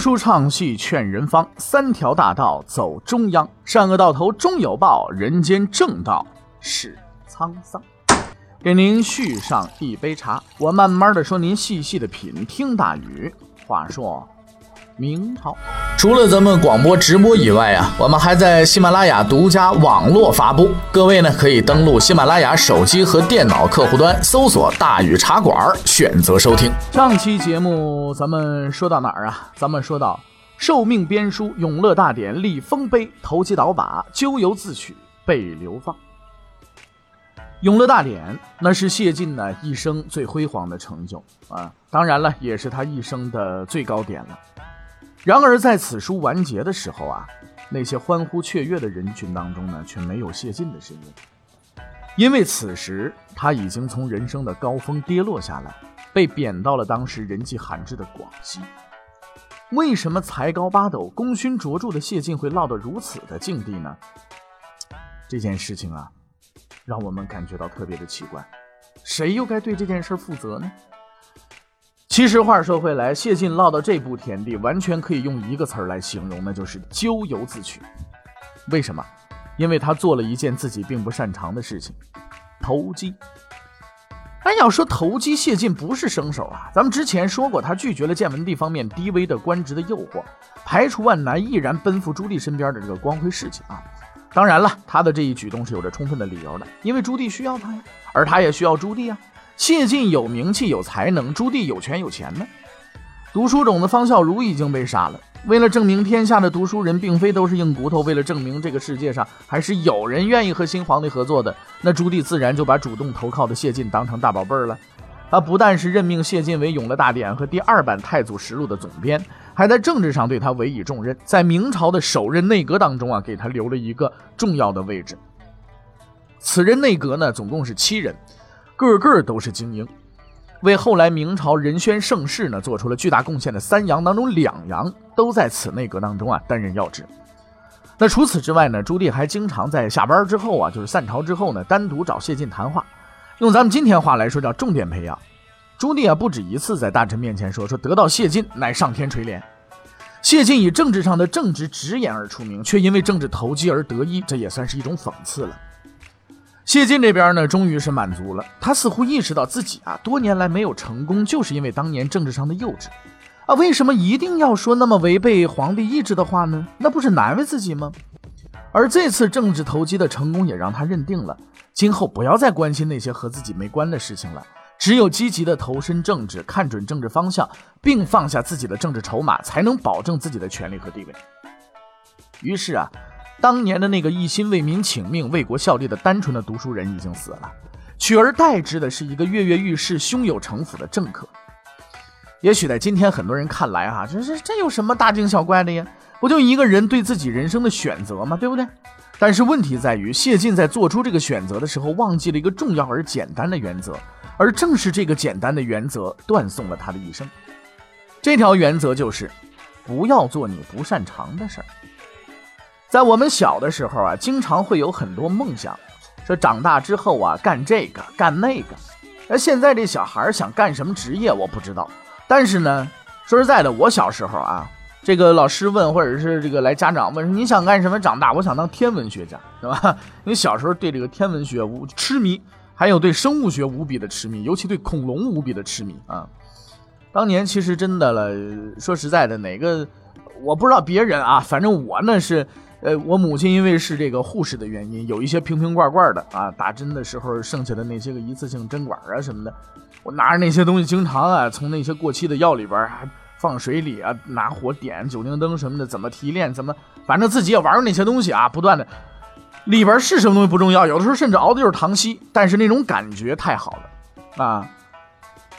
书唱戏劝人方，三条大道走中央，善恶到头终有报，人间正道是沧桑。给您续上一杯茶，我慢慢的说，您细细的品。听大禹话说。明朝，除了咱们广播直播以外啊，我们还在喜马拉雅独家网络发布。各位呢，可以登录喜马拉雅手机和电脑客户端，搜索“大禹茶馆”，选择收听。上期节目咱们说到哪儿啊？咱们说到受命编书《永乐大典》，立丰碑，投机倒把，咎由自取，被流放。《永乐大典》那是谢晋呢一生最辉煌的成就啊，当然了，也是他一生的最高点了。然而，在此书完结的时候啊，那些欢呼雀跃的人群当中呢，却没有谢晋的身影，因为此时他已经从人生的高峰跌落下来，被贬到了当时人迹罕至的广西。为什么才高八斗、功勋卓著的谢晋会落到如此的境地呢？这件事情啊，让我们感觉到特别的奇怪，谁又该对这件事负责呢？其实话说回来，谢晋落到这步田地，完全可以用一个词儿来形容，那就是咎由自取。为什么？因为他做了一件自己并不擅长的事情——投机。哎，要说投机，谢晋不是生手啊。咱们之前说过，他拒绝了建文帝方面低微的官职的诱惑，排除万难，毅然奔赴朱棣身边的这个光辉事迹啊。当然了，他的这一举动是有着充分的理由的，因为朱棣需要他呀，而他也需要朱棣啊。谢晋有名气有才能，朱棣有权有钱呢。读书种子方孝孺已经被杀了。为了证明天下的读书人并非都是硬骨头，为了证明这个世界上还是有人愿意和新皇帝合作的，那朱棣自然就把主动投靠的谢晋当成大宝贝儿了。他不但是任命谢晋为《永乐大典》和第二版《太祖实录》的总编，还在政治上对他委以重任，在明朝的首任内阁当中啊，给他留了一个重要的位置。此任内阁呢，总共是七人。个个都是精英，为后来明朝仁宣盛世呢做出了巨大贡献的三杨当中两杨都在此内阁当中啊担任要职。那除此之外呢，朱棣还经常在下班之后啊，就是散朝之后呢，单独找谢晋谈话，用咱们今天话来说叫重点培养。朱棣啊不止一次在大臣面前说说得到谢晋乃上天垂怜。谢晋以政治上的正直直言而出名，却因为政治投机而得意，这也算是一种讽刺了。谢晋这边呢，终于是满足了。他似乎意识到自己啊，多年来没有成功，就是因为当年政治上的幼稚啊。为什么一定要说那么违背皇帝意志的话呢？那不是难为自己吗？而这次政治投机的成功，也让他认定了今后不要再关心那些和自己没关的事情了。只有积极的投身政治，看准政治方向，并放下自己的政治筹码，才能保证自己的权利和地位。于是啊。当年的那个一心为民请命、为国效力的单纯的读书人已经死了，取而代之的是一个跃跃欲试、胸有城府的政客。也许在今天很多人看来，哈，这这这有什么大惊小怪的呀？不就一个人对自己人生的选择吗？对不对？但是问题在于，谢晋在做出这个选择的时候，忘记了一个重要而简单的原则，而正是这个简单的原则断送了他的一生。这条原则就是：不要做你不擅长的事儿。在我们小的时候啊，经常会有很多梦想，说长大之后啊干这个干那个。那现在这小孩想干什么职业我不知道，但是呢，说实在的，我小时候啊，这个老师问或者是这个来家长问你想干什么？长大我想当天文学家，是吧？因为小时候对这个天文学无痴迷，还有对生物学无比的痴迷，尤其对恐龙无比的痴迷啊。当年其实真的了，说实在的，哪个我不知道别人啊，反正我呢是。呃，我母亲因为是这个护士的原因，有一些瓶瓶罐罐的啊，打针的时候剩下的那些个一次性针管啊什么的，我拿着那些东西，经常啊从那些过期的药里边啊放水里啊，拿火点酒精灯什么的，怎么提炼，怎么，反正自己也玩那些东西啊，不断的，里边是什么东西不重要，有的时候甚至熬的就是糖稀，但是那种感觉太好了啊。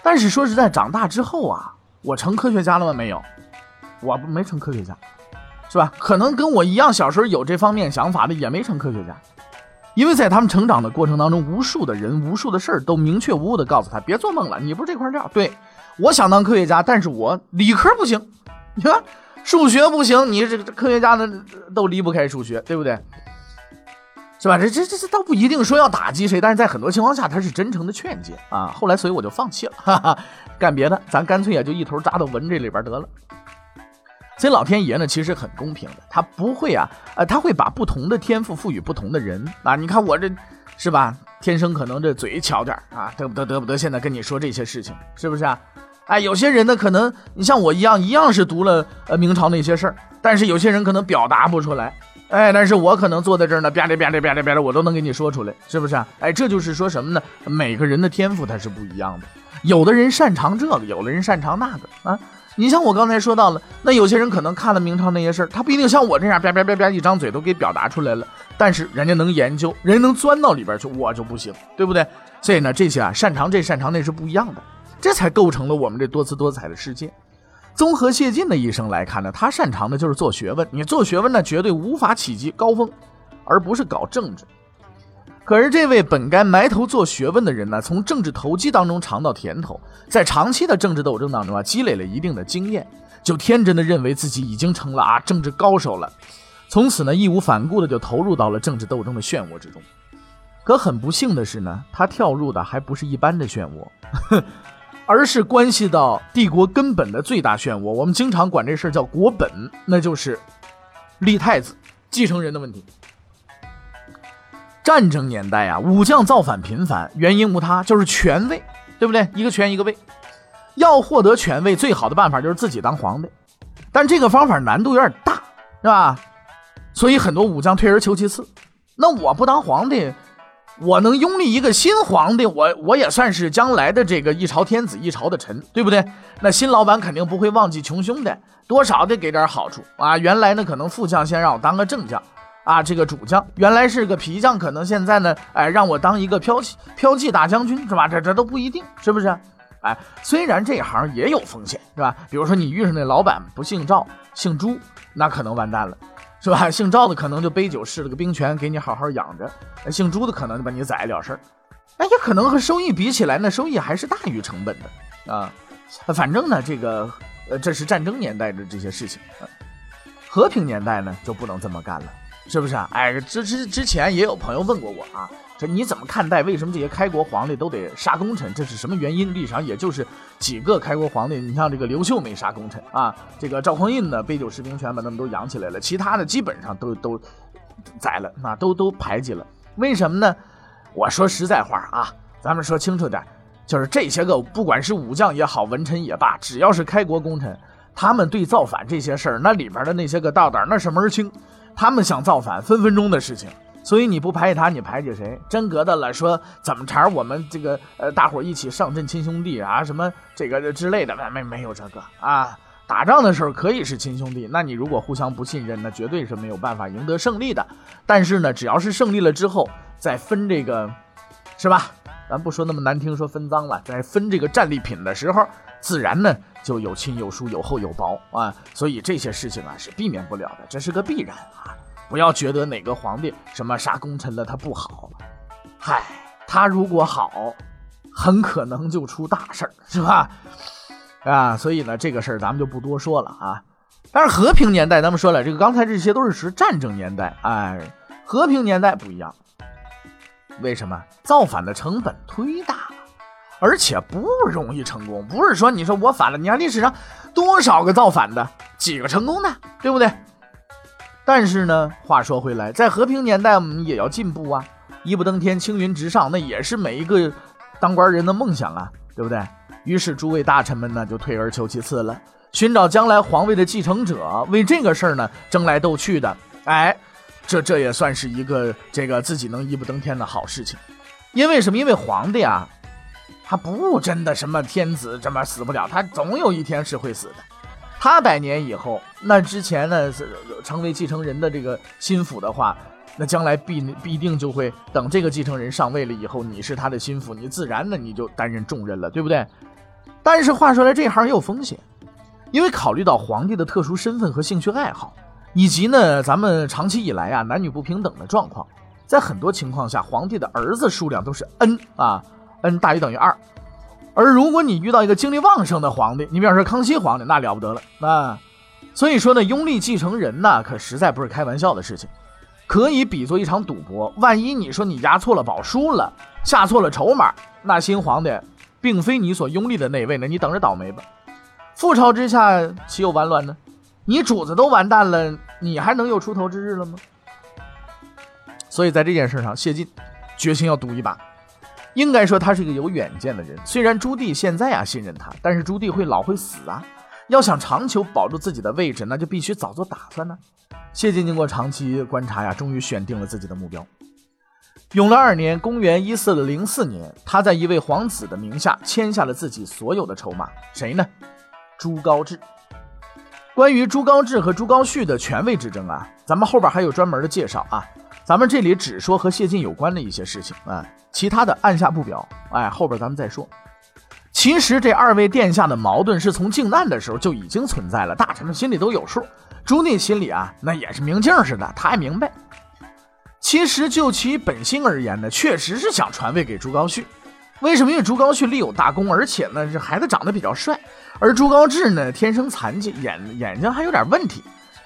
但是说实在，长大之后啊，我成科学家了吗？没有，我没成科学家。是吧？可能跟我一样，小时候有这方面想法的也没成科学家，因为在他们成长的过程当中，无数的人、无数的事儿都明确无误的告诉他：别做梦了，你不是这块料。对，我想当科学家，但是我理科不行，你看数学不行，你这个科学家呢都离不开数学，对不对？是吧？这这这这倒不一定说要打击谁，但是在很多情况下他是真诚的劝诫啊。后来所以我就放弃了，哈哈，干别的，咱干脆也就一头扎到文这里边得了。所以老天爷呢，其实很公平的，他不会啊，呃，他会把不同的天赋赋予不同的人啊。你看我这，是吧？天生可能这嘴巧点啊，得不得得不得？现在跟你说这些事情，是不是啊？哎，有些人呢，可能你像我一样，一样是读了呃明朝那些事儿，但是有些人可能表达不出来。哎，但是我可能坐在这儿呢，吧唧吧唧吧唧吧唧，我都能给你说出来，是不是啊？哎，这就是说什么呢？每个人的天赋它是不一样的，有的人擅长这个，有的人擅长那个啊。你像我刚才说到了，那有些人可能看了明朝那些事儿，他不一定像我这样吧吧吧吧一张嘴都给表达出来了，但是人家能研究，人能钻到里边去，我就不行，对不对？所以呢，这些啊，擅长这擅长那是不一样的，这才构成了我们这多姿多彩的世界。综合谢晋的一生来看呢，他擅长的就是做学问。你做学问呢，绝对无法企及高峰，而不是搞政治。可是这位本该埋头做学问的人呢，从政治投机当中尝到甜头，在长期的政治斗争当中啊，积累了一定的经验，就天真的认为自己已经成了啊政治高手了，从此呢，义无反顾的就投入到了政治斗争的漩涡之中。可很不幸的是呢，他跳入的还不是一般的漩涡。而是关系到帝国根本的最大漩涡，我们经常管这事儿叫国本，那就是立太子继承人的问题。战争年代啊，武将造反频繁，原因无他，就是权位，对不对？一个权一个位，要获得权位，最好的办法就是自己当皇帝，但这个方法难度有点大，是吧？所以很多武将退而求其次，那我不当皇帝。我能拥立一个新皇帝，我我也算是将来的这个一朝天子一朝的臣，对不对？那新老板肯定不会忘记穷兄弟，多少得给点好处啊！原来呢，可能副将先让我当个正将，啊，这个主将原来是个皮匠，可能现在呢，哎，让我当一个骠骑骠骑大将军，是吧？这这都不一定，是不是？哎，虽然这行也有风险，是吧？比如说你遇上那老板不姓赵，姓朱，那可能完蛋了。是吧？姓赵的可能就杯酒释了个兵权，给你好好养着；姓朱的可能就把你宰了事儿。哎，也可能和收益比起来，那收益还是大于成本的啊。反正呢，这个呃，这是战争年代的这些事情。和平年代呢，就不能这么干了。是不是啊？哎，之之之前也有朋友问过我啊，说你怎么看待为什么这些开国皇帝都得杀功臣？这是什么原因？历史上也就是几个开国皇帝，你像这个刘秀没杀功臣啊，这个赵匡胤呢杯酒释兵权把他们都养起来了，其他的基本上都都宰了，那都都排挤了。为什么呢？我说实在话啊，咱们说清楚点，就是这些个不管是武将也好，文臣也罢，只要是开国功臣，他们对造反这些事儿，那里边的那些个道道那是门清。他们想造反，分分钟的事情。所以你不排挤他，你排挤谁？真格的了，说怎么茬我们这个呃，大伙一起上阵亲兄弟啊，什么这个之类的，没没没有这个啊。打仗的时候可以是亲兄弟，那你如果互相不信任，那绝对是没有办法赢得胜利的。但是呢，只要是胜利了之后，再分这个，是吧？咱不说那么难听，说分赃了，在分这个战利品的时候，自然呢就有亲有疏，有厚有薄啊。所以这些事情啊是避免不了的，这是个必然啊。不要觉得哪个皇帝什么杀功臣了他不好，嗨，他如果好，很可能就出大事儿，是吧？啊，所以呢，这个事儿咱们就不多说了啊。但是和平年代，咱们说了，这个刚才这些都是指战争年代，哎，和平年代不一样。为什么？造反的成本忒大，而且不容易成功。不是说你说我反了，你看历史上多少个造反的，几个成功的，对不对？但是呢，话说回来，在和平年代，我们也要进步啊！一步登天，青云直上，那也是每一个当官人的梦想啊，对不对？于是诸位大臣们呢，就退而求其次了，寻找将来皇位的继承者，为这个事儿呢争来斗去的。哎，这这也算是一个这个自己能一步登天的好事情。因为什么？因为皇帝啊，他不真的什么天子，这么死不了，他总有一天是会死的。他百年以后，那之前呢是成为继承人的这个心腹的话，那将来必必定就会等这个继承人上位了以后，你是他的心腹，你自然呢你就担任重任了，对不对？但是话说来，这行也有风险，因为考虑到皇帝的特殊身份和兴趣爱好，以及呢咱们长期以来啊男女不平等的状况，在很多情况下，皇帝的儿子数量都是 n 啊，n 大于等于二。而如果你遇到一个精力旺盛的皇帝，你比方说康熙皇帝，那了不得了啊！所以说呢，拥立继承人呢，可实在不是开玩笑的事情，可以比作一场赌博。万一你说你押错了宝输了，下错了筹码，那新皇帝并非你所拥立的那位呢，你等着倒霉吧！覆巢之下岂有完卵呢？你主子都完蛋了，你还能有出头之日了吗？所以在这件事上，谢晋决心要赌一把。应该说他是一个有远见的人。虽然朱棣现在啊信任他，但是朱棣会老会死啊。要想长久保住自己的位置，那就必须早做打算呢。谢晋经过长期观察呀，终于选定了自己的目标。永乐二年，公元一四零四年，他在一位皇子的名下签下了自己所有的筹码。谁呢？朱高炽。关于朱高炽和朱高煦的权位之争啊，咱们后边还有专门的介绍啊。咱们这里只说和谢晋有关的一些事情啊，其他的按下不表。哎，后边咱们再说。其实这二位殿下的矛盾是从靖难的时候就已经存在了，大臣们心里都有数。朱棣心里啊，那也是明镜似的，他也明白。其实就其本心而言呢，确实是想传位给朱高煦。为什么？因为朱高煦立有大功，而且呢，这孩子长得比较帅。而朱高炽呢，天生残疾，眼眼睛还有点问题。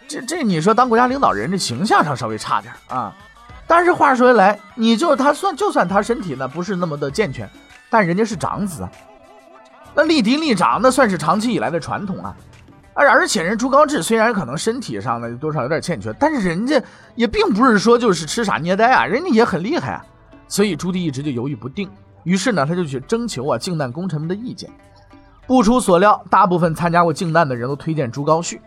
这这，你说当国家领导人，这形象上稍微差点啊。但是话说回来，你就他算就算他身体呢不是那么的健全，但人家是长子啊，那立嫡立长那算是长期以来的传统啊。而而且人朱高炽虽然可能身体上呢多少有点欠缺，但是人家也并不是说就是痴傻捏呆啊，人家也很厉害啊。所以朱棣一直就犹豫不定，于是呢他就去征求啊靖难功臣们的意见。不出所料，大部分参加过靖难的人都推荐朱高煦。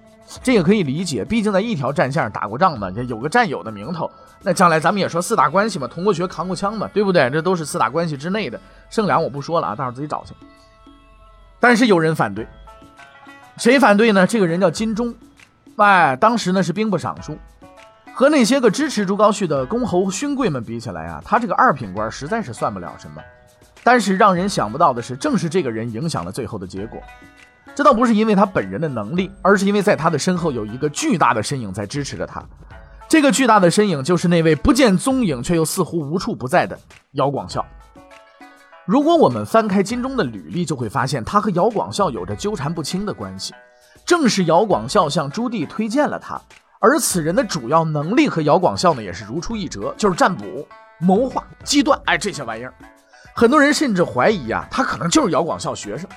这也可以理解，毕竟在一条战线上打过仗嘛，这有个战友的名头，那将来咱们也说四大关系嘛，同过学、扛过枪嘛，对不对？这都是四大关系之内的，剩两我不说了啊，大伙自己找去。但是有人反对，谁反对呢？这个人叫金钟，哎，当时呢是兵部尚书，和那些个支持朱高煦的公侯勋贵们比起来啊，他这个二品官实在是算不了什么。但是让人想不到的是，正是这个人影响了最后的结果。这倒不是因为他本人的能力，而是因为在他的身后有一个巨大的身影在支持着他。这个巨大的身影就是那位不见踪影却又似乎无处不在的姚广孝。如果我们翻开金钟的履历，就会发现他和姚广孝有着纠缠不清的关系。正是姚广孝向朱棣推荐了他，而此人的主要能力和姚广孝呢也是如出一辙，就是占卜、谋划、机断，哎，这些玩意儿。很多人甚至怀疑啊，他可能就是姚广孝学生。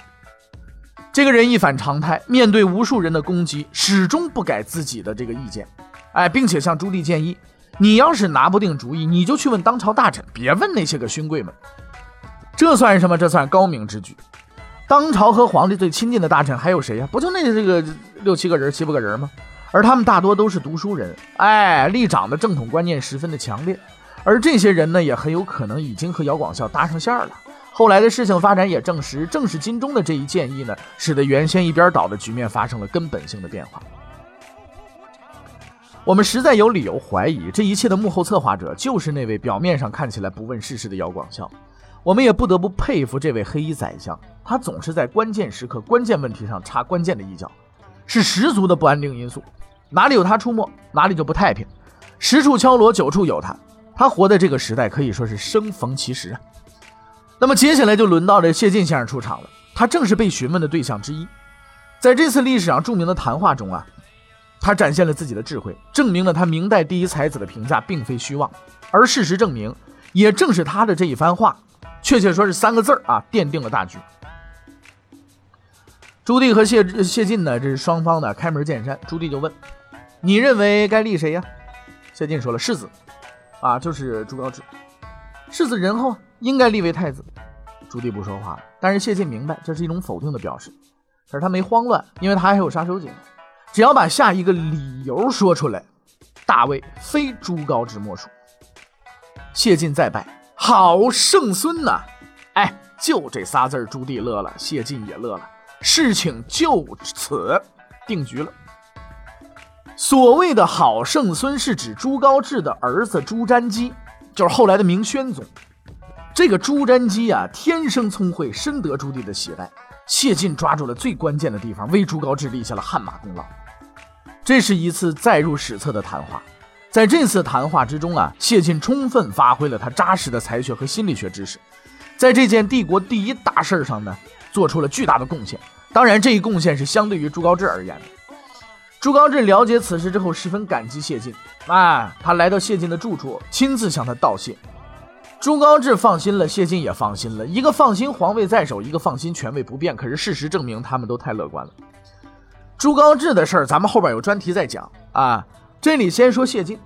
这个人一反常态，面对无数人的攻击，始终不改自己的这个意见，哎，并且向朱棣建议：你要是拿不定主意，你就去问当朝大臣，别问那些个勋贵们。这算什么？这算高明之举。当朝和皇帝最亲近的大臣还有谁呀？不就那这个六七个人、七八个人吗？而他们大多都是读书人，哎，立长的正统观念十分的强烈，而这些人呢，也很有可能已经和姚广孝搭上线了。后来的事情发展也证实，正是金钟的这一建议呢，使得原先一边倒的局面发生了根本性的变化。我们实在有理由怀疑，这一切的幕后策划者就是那位表面上看起来不问世事的姚广孝。我们也不得不佩服这位黑衣宰相，他总是在关键时刻、关键问题上插关键的一脚，是十足的不安定因素。哪里有他出没，哪里就不太平。十处敲锣，九处有他。他活在这个时代，可以说是生逢其时啊。那么接下来就轮到这谢晋先生出场了，他正是被询问的对象之一。在这次历史上著名的谈话中啊，他展现了自己的智慧，证明了他明代第一才子的评价并非虚妄。而事实证明，也正是他的这一番话，确切说是三个字儿啊，奠定了大局。朱棣和谢谢晋呢，这是双方呢开门见山。朱棣就问：“你认为该立谁呀？”谢晋说了：“世子，啊，就是朱高炽。世子仁厚。”应该立为太子，朱棣不说话了。但是谢晋明白这是一种否定的表示，可是他没慌乱，因为他还有杀手锏，只要把下一个理由说出来，大魏非朱高炽莫属。谢晋再拜，好圣孙呐！哎，就这仨字朱棣乐了，谢晋也乐了，事情就此定局了。所谓的好圣孙，是指朱高炽的儿子朱瞻基，就是后来的明宣宗。这个朱瞻基啊，天生聪慧，深得朱棣的喜爱。谢晋抓住了最关键的地方，为朱高炽立下了汗马功劳。这是一次载入史册的谈话。在这次谈话之中啊，谢晋充分发挥了他扎实的才学和心理学知识，在这件帝国第一大事上呢，做出了巨大的贡献。当然，这一贡献是相对于朱高炽而言的。朱高炽了解此事之后，十分感激谢晋。啊，他来到谢晋的住处，亲自向他道谢。朱高炽放心了，谢晋也放心了。一个放心皇位在手，一个放心权位不变。可是事实证明，他们都太乐观了。朱高炽的事儿，咱们后边有专题再讲啊。这里先说谢晋，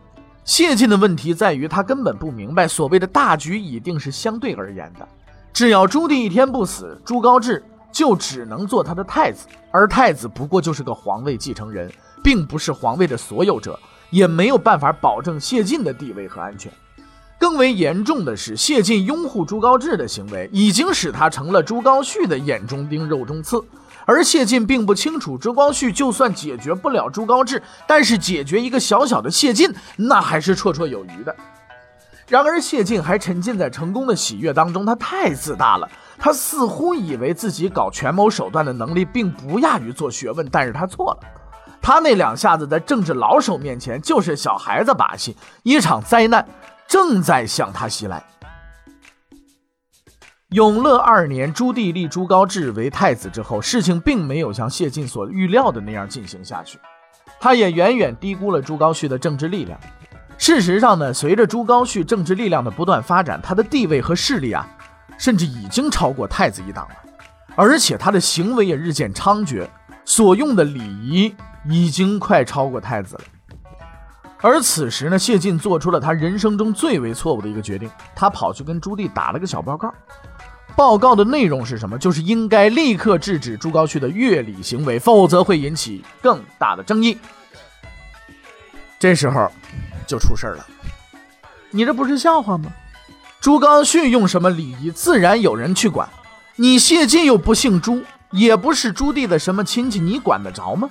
谢晋的问题在于他根本不明白所谓的大局已定是相对而言的，只要朱棣一天不死，朱高炽就只能做他的太子，而太子不过就是个皇位继承人，并不是皇位的所有者，也没有办法保证谢晋的地位和安全。更为严重的是，谢晋拥护朱高炽的行为，已经使他成了朱高煦的眼中钉、肉中刺。而谢晋并不清楚，朱光煦就算解决不了朱高炽，但是解决一个小小的谢晋，那还是绰绰有余的。然而，谢晋还沉浸在成功的喜悦当中，他太自大了。他似乎以为自己搞权谋手段的能力并不亚于做学问，但是他错了。他那两下子在政治老手面前就是小孩子把戏，一场灾难正在向他袭来。永乐二年，朱棣立朱高炽为太子之后，事情并没有像谢晋所预料的那样进行下去。他也远远低估了朱高煦的政治力量。事实上呢，随着朱高煦政治力量的不断发展，他的地位和势力啊，甚至已经超过太子一党了。而且他的行为也日渐猖獗，所用的礼仪已经快超过太子了。而此时呢，谢晋做出了他人生中最为错误的一个决定，他跑去跟朱棣打了个小报告。报告的内容是什么？就是应该立刻制止朱高煦的越礼行为，否则会引起更大的争议。这时候就出事了，你这不是笑话吗？朱高煦用什么礼仪，自然有人去管。你谢晋又不姓朱，也不是朱棣的什么亲戚，你管得着吗？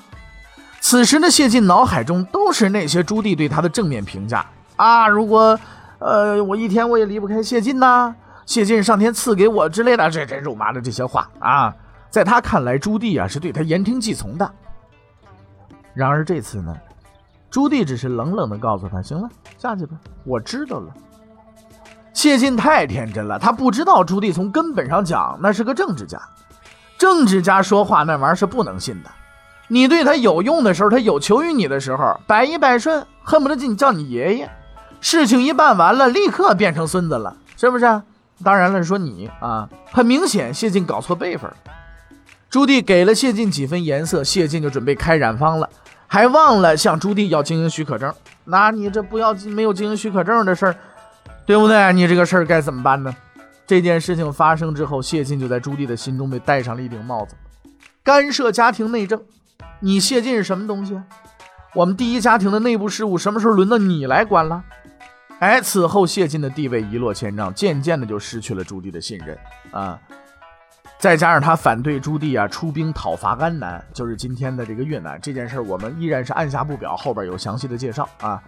此时的谢晋脑海中都是那些朱棣对他的正面评价啊！如果，呃，我一天我也离不开谢晋呐。谢晋上天赐给我之类的这这肉麻的这些话啊，在他看来，朱棣啊是对他言听计从的。然而这次呢，朱棣只是冷冷的告诉他：“行了，下去吧，我知道了。”谢晋太天真了，他不知道朱棣从根本上讲那是个政治家，政治家说话那玩意儿是不能信的。你对他有用的时候，他有求于你的时候，百依百顺，恨不得叫你叫你爷爷。事情一办完了，立刻变成孙子了，是不是？当然了，说你啊，很明显谢晋搞错辈分了。朱棣给了谢晋几分颜色，谢晋就准备开染坊了，还忘了向朱棣要经营许可证。那你这不要没有经营许可证的事儿，对不对？你这个事儿该怎么办呢？这件事情发生之后，谢晋就在朱棣的心中被戴上了一顶帽子，干涉家庭内政。你谢晋是什么东西？我们第一家庭的内部事务什么时候轮到你来管了？哎，此后谢晋的地位一落千丈，渐渐的就失去了朱棣的信任啊。再加上他反对朱棣啊出兵讨伐安南，就是今天的这个越南这件事我们依然是按下不表，后边有详细的介绍啊。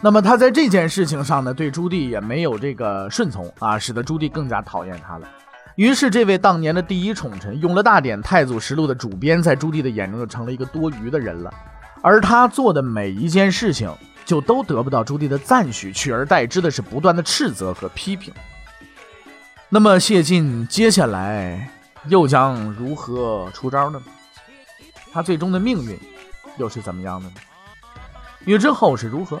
那么他在这件事情上呢，对朱棣也没有这个顺从啊，使得朱棣更加讨厌他了。于是，这位当年的第一宠臣，《永乐大典》《太祖实录》的主编，在朱棣的眼中就成了一个多余的人了。而他做的每一件事情。就都得不到朱棣的赞许，取而代之的是不断的斥责和批评。那么谢晋接下来又将如何出招呢？他最终的命运又是怎么样的呢？欲知后事如何，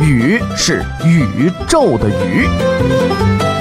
宇是宇宙的宇。